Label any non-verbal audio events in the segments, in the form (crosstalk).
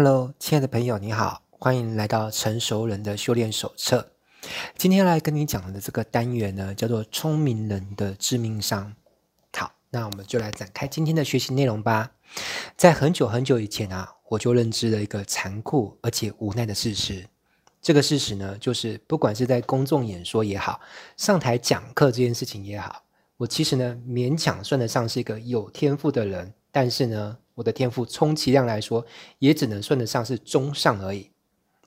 Hello，亲爱的朋友，你好，欢迎来到成熟人的修炼手册。今天来跟你讲的这个单元呢，叫做“聪明人的致命伤”。好，那我们就来展开今天的学习内容吧。在很久很久以前啊，我就认知了一个残酷而且无奈的事实。这个事实呢，就是不管是在公众演说也好，上台讲课这件事情也好，我其实呢，勉强算得上是一个有天赋的人，但是呢。我的天赋充其量来说，也只能算得上是中上而已。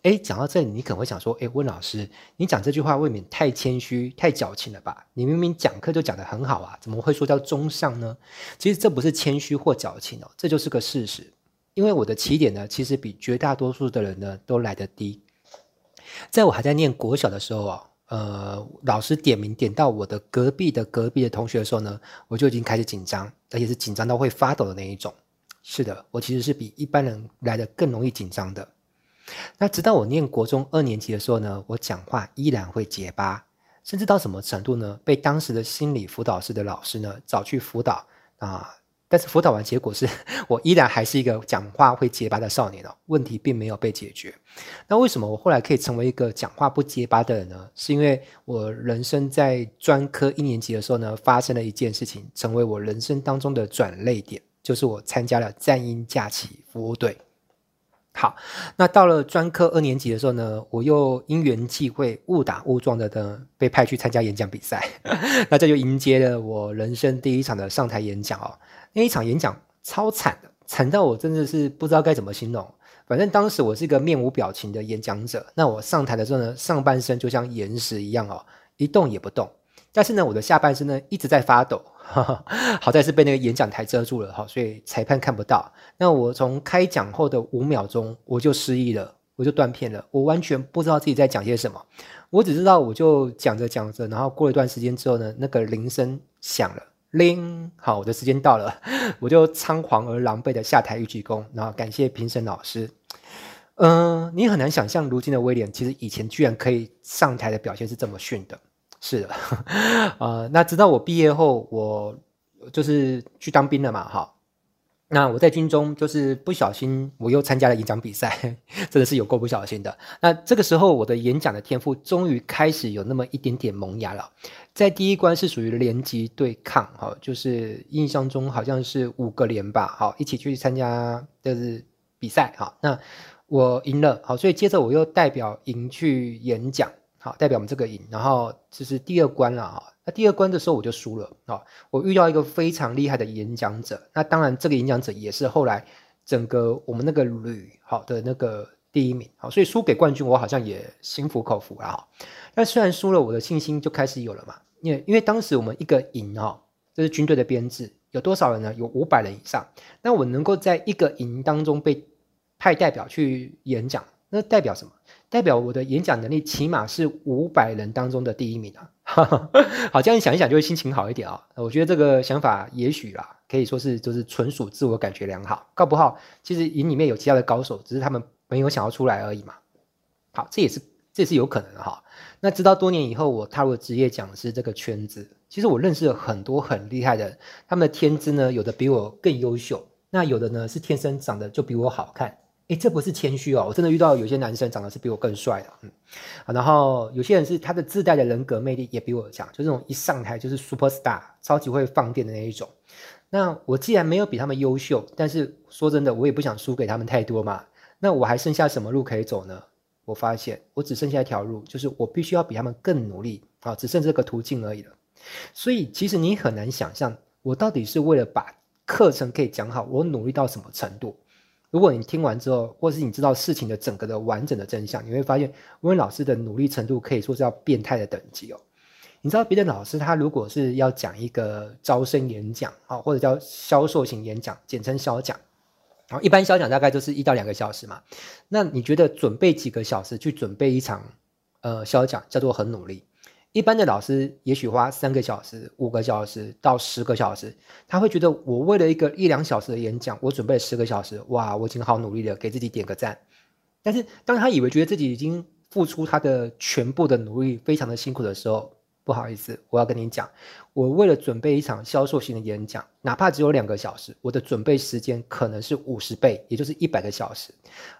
诶，讲到这里，你可能会想说：诶，温老师，你讲这句话未免太谦虚、太矫情了吧？你明明讲课就讲得很好啊，怎么会说叫中上呢？其实这不是谦虚或矫情哦，这就是个事实。因为我的起点呢，其实比绝大多数的人呢都来得低。在我还在念国小的时候啊，呃，老师点名点到我的隔壁的隔壁的同学的时候呢，我就已经开始紧张，而且是紧张到会发抖的那一种。是的，我其实是比一般人来得更容易紧张的。那直到我念国中二年级的时候呢，我讲话依然会结巴，甚至到什么程度呢？被当时的心理辅导室的老师呢找去辅导啊，但是辅导完结果是我依然还是一个讲话会结巴的少年哦，问题并没有被解决。那为什么我后来可以成为一个讲话不结巴的人呢？是因为我人生在专科一年级的时候呢，发生了一件事情，成为我人生当中的转捩点。就是我参加了战鹰假期服务队。好，那到了专科二年级的时候呢，我又因缘际会，误打误撞的呢，被派去参加演讲比赛。(laughs) 那这就迎接了我人生第一场的上台演讲哦。那一场演讲超惨的，惨到我真的是不知道该怎么形容。反正当时我是一个面无表情的演讲者。那我上台的时候呢，上半身就像岩石一样哦，一动也不动。但是呢，我的下半身呢一直在发抖。(laughs) 好在是被那个演讲台遮住了哈，所以裁判看不到。那我从开讲后的五秒钟，我就失忆了，我就断片了，我完全不知道自己在讲些什么。我只知道，我就讲着讲着，然后过了一段时间之后呢，那个铃声响了，铃，好，我的时间到了，(laughs) 我就仓皇而狼狈的下台一鞠躬，然后感谢评审老师。嗯、你很难想象，如今的威廉其实以前居然可以上台的表现是这么逊的。是的，呃，那直到我毕业后，我就是去当兵了嘛，哈。那我在军中就是不小心，我又参加了演讲比赛，(laughs) 真的是有够不小心的。那这个时候，我的演讲的天赋终于开始有那么一点点萌芽了。在第一关是属于连级对抗，哈，就是印象中好像是五个连吧，好，一起去参加就是比赛，哈。那我赢了，好，所以接着我又代表营去演讲。好，代表我们这个营，然后这是第二关了啊。那第二关的时候我就输了啊。我遇到一个非常厉害的演讲者，那当然这个演讲者也是后来整个我们那个旅好的那个第一名。好，所以输给冠军我好像也心服口服了哈。但虽然输了，我的信心就开始有了嘛。因为因为当时我们一个营哈，这是军队的编制，有多少人呢？有五百人以上。那我能够在一个营当中被派代表去演讲，那代表什么？代表我的演讲能力起码是五百人当中的第一名啊！(laughs) 好，这样想一想就会心情好一点啊。我觉得这个想法也许啦，可以说是就是纯属自我感觉良好。搞不好其实营里面有其他的高手，只是他们没有想要出来而已嘛。好，这也是这也是有可能的哈。那直到多年以后，我踏入职业讲师这个圈子，其实我认识了很多很厉害的人，他们的天资呢，有的比我更优秀，那有的呢是天生长得就比我好看。诶，这不是谦虚哦，我真的遇到有些男生长得是比我更帅的，嗯，然后有些人是他的自带的人格魅力也比我强，就这种一上台就是 super star，超级会放电的那一种。那我既然没有比他们优秀，但是说真的，我也不想输给他们太多嘛。那我还剩下什么路可以走呢？我发现我只剩下一条路，就是我必须要比他们更努力啊，只剩这个途径而已了。所以其实你很难想象，我到底是为了把课程可以讲好，我努力到什么程度。如果你听完之后，或是你知道事情的整个的完整的真相，你会发现温文老师的努力程度可以说是要变态的等级哦。你知道别的老师他如果是要讲一个招生演讲啊，或者叫销售型演讲，简称销讲，啊，一般销讲大概就是一到两个小时嘛。那你觉得准备几个小时去准备一场呃销讲叫做很努力？一般的老师也许花三个小时、五个小时到十个小时，他会觉得我为了一个一两小时的演讲，我准备了十个小时，哇，我已经好努力了，给自己点个赞。但是当他以为觉得自己已经付出他的全部的努力，非常的辛苦的时候，不好意思，我要跟你讲，我为了准备一场销售型的演讲，哪怕只有两个小时，我的准备时间可能是五十倍，也就是一百个小时。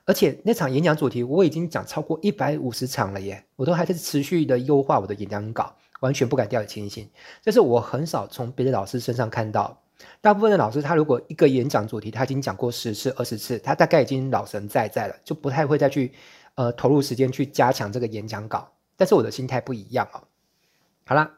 而且那场演讲主题我已经讲超过一百五十场了耶，我都还在持续的优化我的演讲稿，完全不敢掉以轻心。这是我很少从别的老师身上看到。大部分的老师，他如果一个演讲主题他已经讲过十次、二十次，他大概已经老神在在了，就不太会再去呃投入时间去加强这个演讲稿。但是我的心态不一样啊。好啦，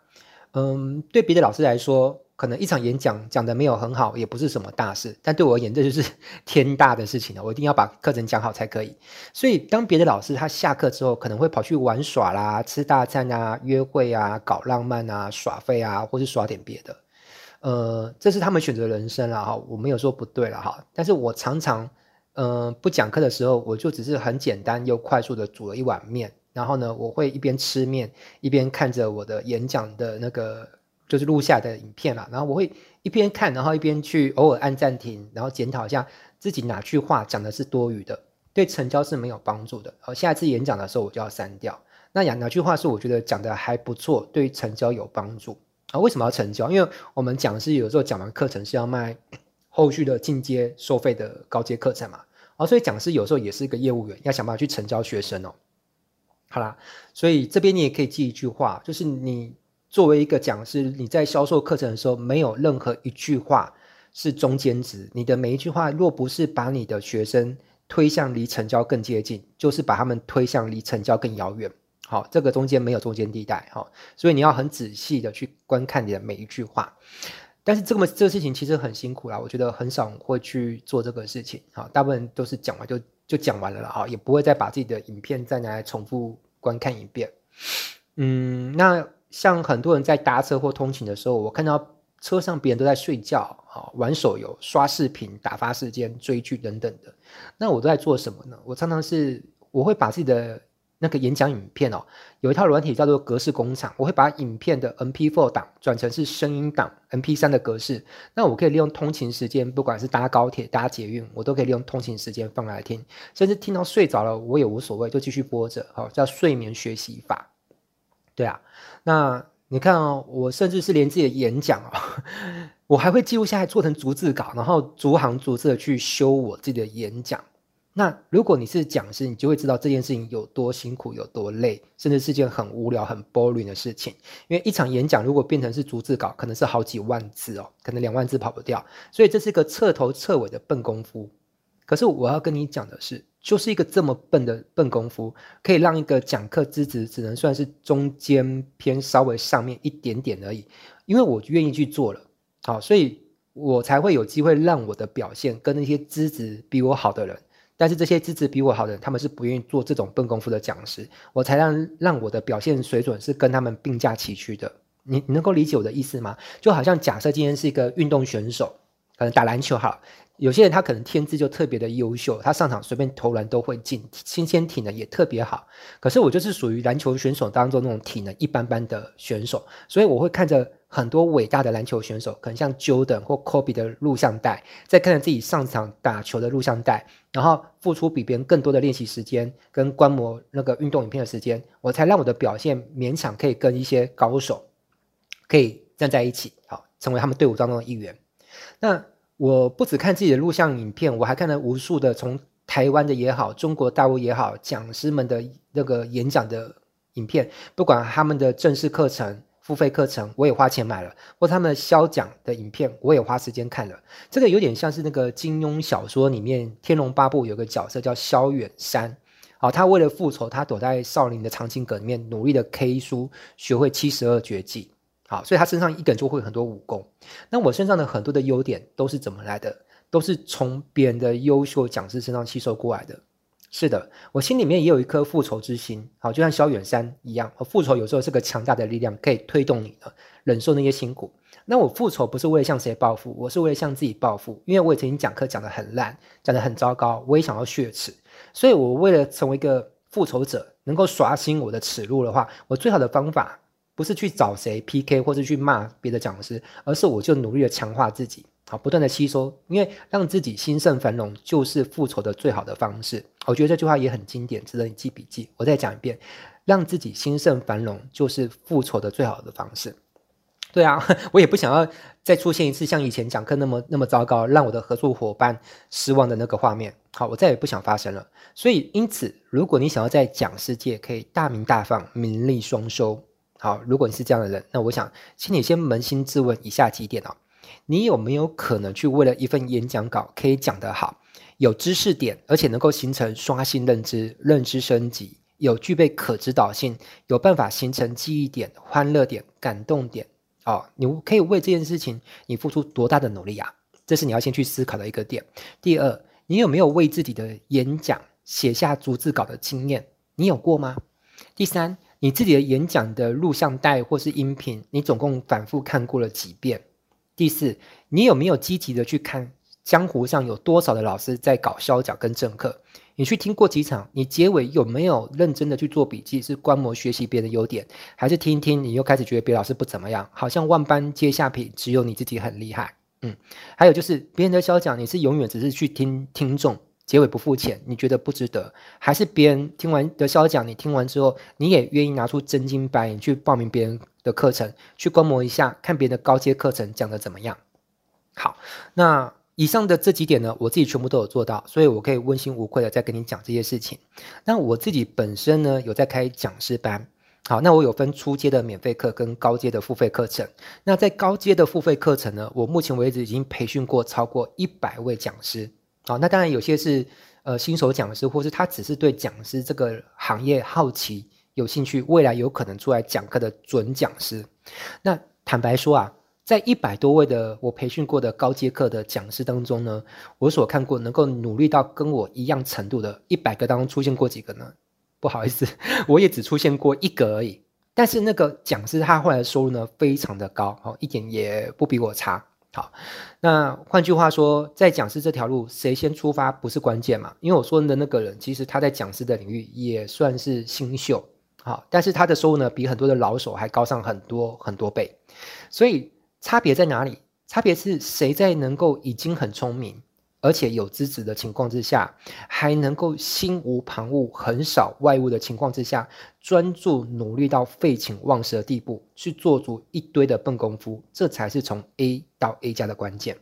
嗯，对别的老师来说，可能一场演讲讲得没有很好，也不是什么大事。但对我而言，这就是 (laughs) 天大的事情了。我一定要把课程讲好才可以。所以，当别的老师他下课之后，可能会跑去玩耍啦、吃大餐啊、约会啊、搞浪漫啊、耍废啊，或是耍点别的。呃，这是他们选择人生了哈，我没有说不对了哈。但是我常常，嗯、不讲课的时候，我就只是很简单又快速的煮了一碗面。然后呢，我会一边吃面，一边看着我的演讲的那个就是录下的影片啦。然后我会一边看，然后一边去偶尔按暂停，然后检讨一下自己哪句话讲的是多余的，对成交是没有帮助的。而下一次演讲的时候，我就要删掉。那哪哪句话是我觉得讲的还不错，对成交有帮助啊？为什么要成交？因为我们讲师有时候讲完课程是要卖后续的进阶收费的高阶课程嘛。啊，所以讲师有时候也是一个业务员，要想办法去成交学生哦。好啦，所以这边你也可以记一句话，就是你作为一个讲师，你在销售课程的时候，没有任何一句话是中间值。你的每一句话，若不是把你的学生推向离成交更接近，就是把他们推向离成交更遥远。好，这个中间没有中间地带。好，所以你要很仔细的去观看你的每一句话。但是这么这个事情其实很辛苦啦，我觉得很少会去做这个事情。好，大部分都是讲完就就讲完了啦，哈，也不会再把自己的影片再拿来重复观看一遍。嗯，那像很多人在搭车或通勤的时候，我看到车上别人都在睡觉，啊，玩手游、刷视频、打发时间、追剧等等的，那我都在做什么呢？我常常是我会把自己的。那个演讲影片哦，有一套软体叫做格式工厂，我会把影片的 MP4 档转成是声音档 MP3 的格式。那我可以利用通勤时间，不管是搭高铁、搭捷运，我都可以利用通勤时间放来听，甚至听到睡着了我也无所谓，就继续播着。好，叫睡眠学习法。对啊，那你看哦，我甚至是连自己的演讲哦，(laughs) 我还会记录下来，做成逐字稿，然后逐行逐字的去修我自己的演讲。那如果你是讲师，你就会知道这件事情有多辛苦，有多累，甚至是件很无聊、很 boring 的事情。因为一场演讲如果变成是逐字稿，可能是好几万字哦，可能两万字跑不掉。所以这是一个彻头彻尾的笨功夫。可是我要跟你讲的是，就是一个这么笨的笨功夫，可以让一个讲课资质只能算是中间偏稍微上面一点点而已。因为我愿意去做了，好，所以我才会有机会让我的表现跟那些资质比我好的人。但是这些资质比我好的，他们是不愿意做这种笨功夫的讲师，我才让让我的表现水准是跟他们并驾齐驱的。你你能够理解我的意思吗？就好像假设今天是一个运动选手，可能打篮球好，有些人他可能天资就特别的优秀，他上场随便投篮都会进，先天体能也特别好。可是我就是属于篮球选手当中那种体能一般般的选手，所以我会看着。很多伟大的篮球选手，可能像 Jordan 或 Kobe 的录像带，在看着自己上场打球的录像带，然后付出比别人更多的练习时间跟观摩那个运动影片的时间，我才让我的表现勉强可以跟一些高手可以站在一起，好，成为他们队伍当中的一员。那我不只看自己的录像影片，我还看了无数的从台湾的也好，中国大陆也好，讲师们的那个演讲的影片，不管他们的正式课程。付费课程我也花钱买了，或他们的销讲的影片我也花时间看了。这个有点像是那个金庸小说里面《天龙八部》有个角色叫萧远山，好，他为了复仇，他躲在少林的藏经阁里面努力的 K 书，学会七十二绝技，好，所以他身上一个人就会很多武功。那我身上的很多的优点都是怎么来的？都是从别人的优秀讲师身上吸收过来的。是的，我心里面也有一颗复仇之心，好，就像萧远山一样，复仇有时候是个强大的力量，可以推动你的忍受那些辛苦。那我复仇不是为了向谁报复，我是为了向自己报复，因为我也曾经讲课讲得很烂，讲得很糟糕，我也想要血耻，所以我为了成为一个复仇者，能够刷新我的耻辱的话，我最好的方法不是去找谁 PK 或是去骂别的讲师，而是我就努力的强化自己。好，不断的吸收，因为让自己兴盛繁荣就是复仇的最好的方式。我觉得这句话也很经典，值得你记笔记。我再讲一遍，让自己兴盛繁荣，就是复仇的最好的方式。对啊，(laughs) 我也不想要再出现一次像以前讲课那么那么糟糕，让我的合作伙伴失望的那个画面。好，我再也不想发生了。所以，因此，如果你想要在讲师界可以大名大放、名利双收，好，如果你是这样的人，那我想，请你先扪心自问以下几点哦：你有没有可能去为了一份演讲稿可以讲得好，有知识点，而且能够形成刷新认知、认知升级，有具备可指导性，有办法形成记忆点、欢乐点、感动点？哦，你可以为这件事情你付出多大的努力啊？这是你要先去思考的一个点。第二，你有没有为自己的演讲写下逐字稿的经验？你有过吗？第三，你自己的演讲的录像带或是音频，你总共反复看过了几遍？第四，你有没有积极的去看江湖上有多少的老师在搞消讲跟正课？你去听过几场？你结尾有没有认真的去做笔记？是观摩学习别人的优点，还是听一听你又开始觉得别老师不怎么样？好像万般皆下品，只有你自己很厉害。嗯，还有就是别人的消讲，你是永远只是去听听众，结尾不付钱，你觉得不值得？还是别人听完的肖讲，你听完之后，你也愿意拿出真金白银去报名别人的课程，去观摩一下，看别人的高阶课程讲得怎么样？好，那。以上的这几点呢，我自己全部都有做到，所以我可以问心无愧的再跟你讲这些事情。那我自己本身呢，有在开讲师班。好，那我有分初阶的免费课跟高阶的付费课程。那在高阶的付费课程呢，我目前为止已经培训过超过一百位讲师。好，那当然有些是呃新手讲师，或是他只是对讲师这个行业好奇、有兴趣，未来有可能出来讲课的准讲师。那坦白说啊。在一百多位的我培训过的高阶课的讲师当中呢，我所看过能够努力到跟我一样程度的一百个当中出现过几个呢？不好意思，(laughs) 我也只出现过一个而已。但是那个讲师他后来的收入呢，非常的高，好，一点也不比我差。好，那换句话说，在讲师这条路，谁先出发不是关键嘛？因为我说的那个人，其实他在讲师的领域也算是新秀，好，但是他的收入呢，比很多的老手还高上很多很多倍，所以。差别在哪里？差别是谁在能够已经很聪明，而且有资质的情况之下，还能够心无旁骛、很少外物的情况之下，专注努力到废寝忘食的地步，去做足一堆的笨功夫，这才是从 A 到 A 加的关键。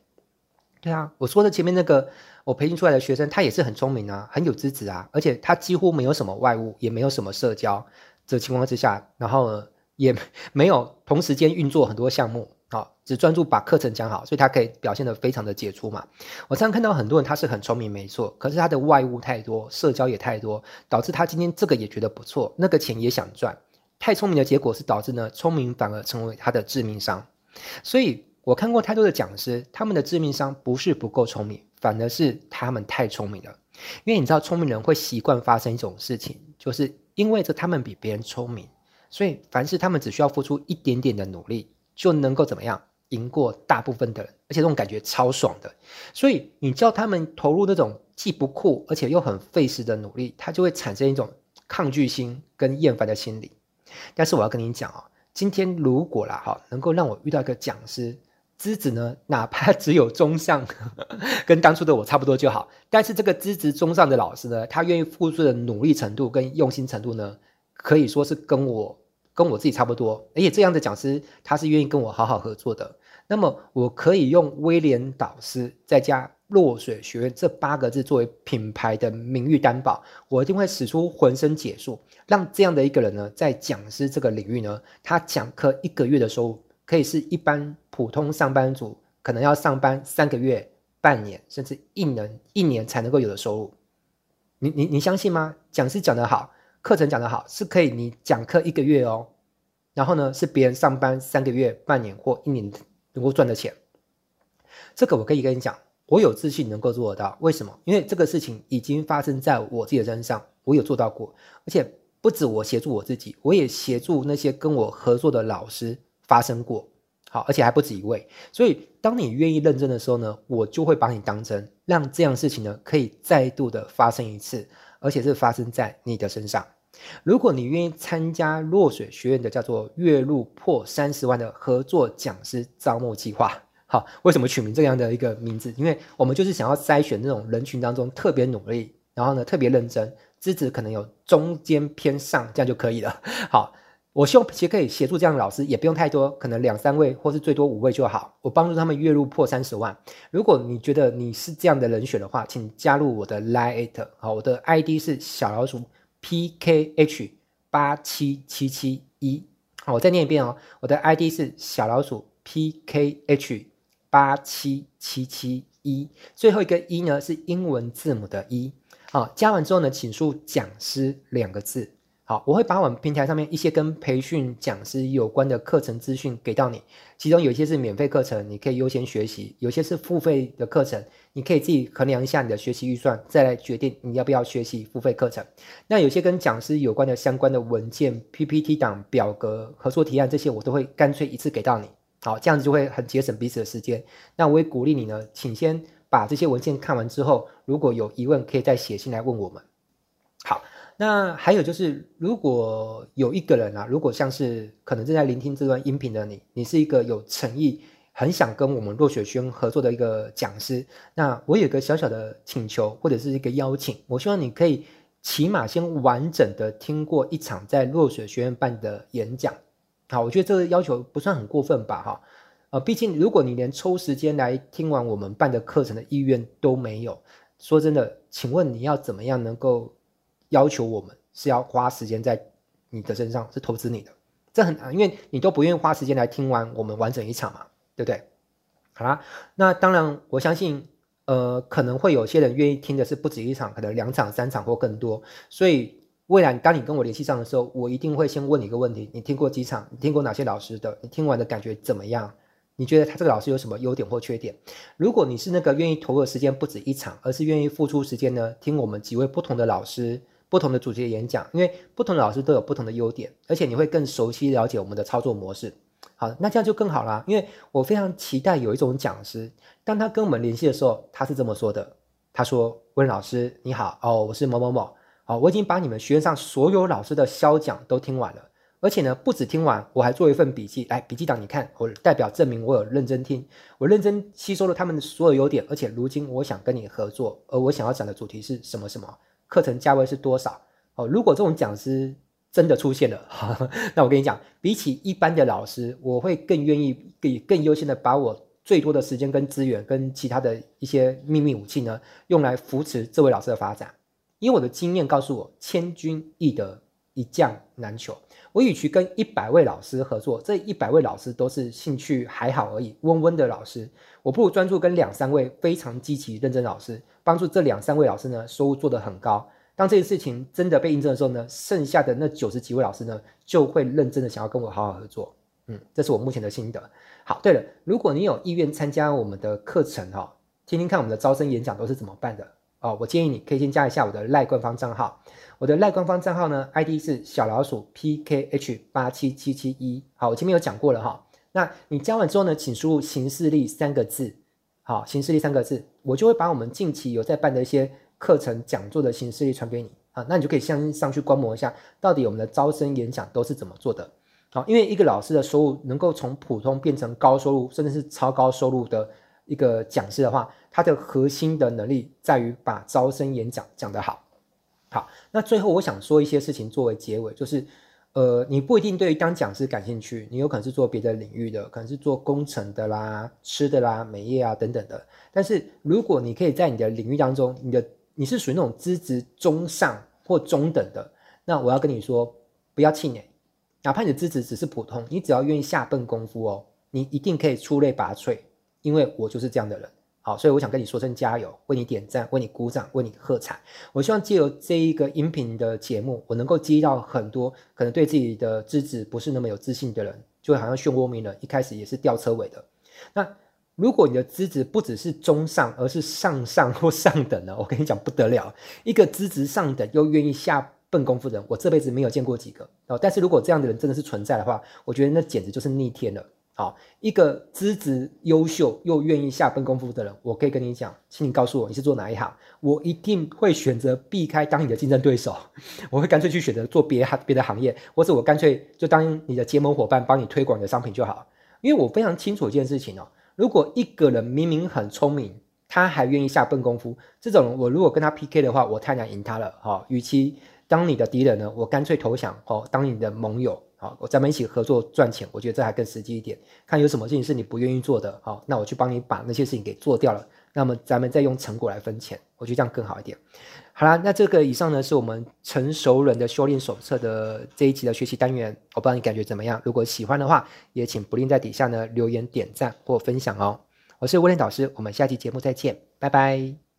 对啊，我说的前面那个我培训出来的学生，他也是很聪明啊，很有资质啊，而且他几乎没有什么外物，也没有什么社交这情况之下，然后呢，也没有同时间运作很多项目。好，只专注把课程讲好，所以他可以表现得非常的杰出嘛。我常常看到很多人，他是很聪明，没错，可是他的外物太多，社交也太多，导致他今天这个也觉得不错，那个钱也想赚。太聪明的结果是导致呢，聪明反而成为他的致命伤。所以我看过太多的讲师，他们的致命伤不是不够聪明，反而是他们太聪明了。因为你知道，聪明人会习惯发生一种事情，就是因为这他们比别人聪明，所以凡事他们只需要付出一点点的努力。就能够怎么样赢过大部分的人，而且这种感觉超爽的。所以你叫他们投入那种既不酷而且又很费时的努力，他就会产生一种抗拒心跟厌烦的心理。但是我要跟你讲哦，今天如果啦哈，能够让我遇到一个讲师，资质呢，哪怕只有中上，(laughs) 跟当初的我差不多就好。但是这个资质中上的老师呢，他愿意付出的努力程度跟用心程度呢，可以说是跟我。跟我自己差不多，而且这样的讲师他是愿意跟我好好合作的。那么我可以用威廉导师再加落水学院这八个字作为品牌的名誉担保，我一定会使出浑身解数，让这样的一个人呢，在讲师这个领域呢，他讲课一个月的收入，可以是一般普通上班族可能要上班三个月、半年甚至一年一年才能够有的收入。你你你相信吗？讲师讲得好。课程讲得好，是可以你讲课一个月哦，然后呢，是别人上班三个月、半年或一年能够赚的钱。这个我可以跟你讲，我有自信能够做得到。为什么？因为这个事情已经发生在我自己的身上，我有做到过，而且不止我协助我自己，我也协助那些跟我合作的老师发生过。好，而且还不止一位。所以，当你愿意认真的时候呢，我就会把你当真，让这样事情呢可以再度的发生一次。而且是发生在你的身上。如果你愿意参加落水学院的叫做月入破三十万的合作讲师招募计划，好，为什么取名这样的一个名字？因为我们就是想要筛选那种人群当中特别努力，然后呢特别认真，资质可能有中间偏上，这样就可以了。(laughs) 好。我希望其实可以协助这样的老师，也不用太多，可能两三位或是最多五位就好。我帮助他们月入破三十万。如果你觉得你是这样的人选的话，请加入我的 Line，好，我的 ID 是小老鼠 PKH 八七七七一。好，我再念一遍哦，我的 ID 是小老鼠 PKH 八七七七一，最后一个一呢是英文字母的一。好，加完之后呢，请输讲师两个字。好，我会把我们平台上面一些跟培训讲师有关的课程资讯给到你，其中有一些是免费课程，你可以优先学习；有些是付费的课程，你可以自己衡量一下你的学习预算，再来决定你要不要学习付费课程。那有些跟讲师有关的相关的文件、PPT 档、表格、合作提案这些，我都会干脆一次给到你。好，这样子就会很节省彼此的时间。那我也鼓励你呢，请先把这些文件看完之后，如果有疑问，可以再写信来问我们。那还有就是，如果有一个人啊，如果像是可能正在聆听这段音频的你，你是一个有诚意、很想跟我们落雪轩合作的一个讲师，那我有个小小的请求或者是一个邀请，我希望你可以起码先完整的听过一场在落雪学院办的演讲。好，我觉得这个要求不算很过分吧？哈，呃，毕竟如果你连抽时间来听完我们办的课程的意愿都没有，说真的，请问你要怎么样能够？要求我们是要花时间在你的身上，是投资你的，这很难，因为你都不愿意花时间来听完我们完整一场嘛，对不对？好啦，那当然，我相信，呃，可能会有些人愿意听的是不止一场，可能两场、三场或更多。所以，未来当你跟我联系上的时候，我一定会先问你一个问题：你听过几场？你听过哪些老师的？你听完的感觉怎么样？你觉得他这个老师有什么优点或缺点？如果你是那个愿意投入时间不止一场，而是愿意付出时间呢，听我们几位不同的老师。不同的主题的演讲，因为不同的老师都有不同的优点，而且你会更熟悉了解我们的操作模式。好，那这样就更好啦，因为我非常期待有一种讲师，当他跟我们联系的时候，他是这么说的：他说，温老师你好，哦，我是某某某，好，我已经把你们学院上所有老师的销讲都听完了，而且呢，不止听完，我还做一份笔记，来，笔记档你看，我代表证明我有认真听，我认真吸收了他们的所有优点，而且如今我想跟你合作，而我想要讲的主题是什么什么。课程价位是多少？哦，如果这种讲师真的出现了，呵呵，那我跟你讲，比起一般的老师，我会更愿意、更更优先的把我最多的时间跟资源，跟其他的一些秘密武器呢，用来扶持这位老师的发展。因为我的经验告诉我，千军易得，一将难求。我与其跟一百位老师合作，这一百位老师都是兴趣还好而已，温温的老师，我不如专注跟两三位非常积极认真老师，帮助这两三位老师呢，收入做得很高。当这件事情真的被印证的时候呢，剩下的那九十几位老师呢，就会认真的想要跟我好好合作。嗯，这是我目前的心得。好，对了，如果你有意愿参加我们的课程哈，听听看我们的招生演讲都是怎么办的哦，我建议你可以先加一下我的赖官方账号。我的赖官方账号呢，ID 是小老鼠 PKH 八七七七一。好，我前面有讲过了哈。那你加完之后呢，请输入“行事历”三个字。好，“行事历”三个字，我就会把我们近期有在办的一些课程讲座的行事历传给你啊。那你就可以先上去观摩一下，到底我们的招生演讲都是怎么做的。好，因为一个老师的收入能够从普通变成高收入，甚至是超高收入的一个讲师的话，他的核心的能力在于把招生演讲讲得好。好，那最后我想说一些事情作为结尾，就是，呃，你不一定对于当讲师感兴趣，你有可能是做别的领域的，可能是做工程的啦、吃的啦、美业啊等等的。但是如果你可以在你的领域当中，你的你是属于那种资质中上或中等的，那我要跟你说，不要气馁，哪怕你的资质只是普通，你只要愿意下笨功夫哦，你一定可以出类拔萃，因为我就是这样的人。好，所以我想跟你说声加油，为你点赞，为你鼓掌，为你喝彩。我希望借由这一个音频的节目，我能够激到很多可能对自己的资质不是那么有自信的人，就好像漩涡鸣人一开始也是吊车尾的。那如果你的资质不只是中上，而是上上或上等的，我跟你讲不得了，一个资质上等又愿意下笨功夫的人，我这辈子没有见过几个哦。但是如果这样的人真的是存在的话，我觉得那简直就是逆天了。好，一个资质优秀又愿意下笨功夫的人，我可以跟你讲，请你告诉我你是做哪一行，我一定会选择避开当你的竞争对手，我会干脆去选择做别行别的行业，或者我干脆就当你的结盟伙伴，帮你推广你的商品就好。因为我非常清楚一件事情哦，如果一个人明明很聪明，他还愿意下笨功夫，这种我如果跟他 PK 的话，我太难赢他了哈。与其当你的敌人呢，我干脆投降哦，当你的盟友好，咱们一起合作赚钱，我觉得这还更实际一点。看有什么事情是你不愿意做的，好，那我去帮你把那些事情给做掉了，那么咱们再用成果来分钱，我觉得这样更好一点。好啦，那这个以上呢是我们成熟人的修炼手册的这一期的学习单元，我不知道你感觉怎么样？如果喜欢的话，也请不吝在底下呢留言点赞或分享哦。我是威廉导师，我们下期节目再见，拜拜。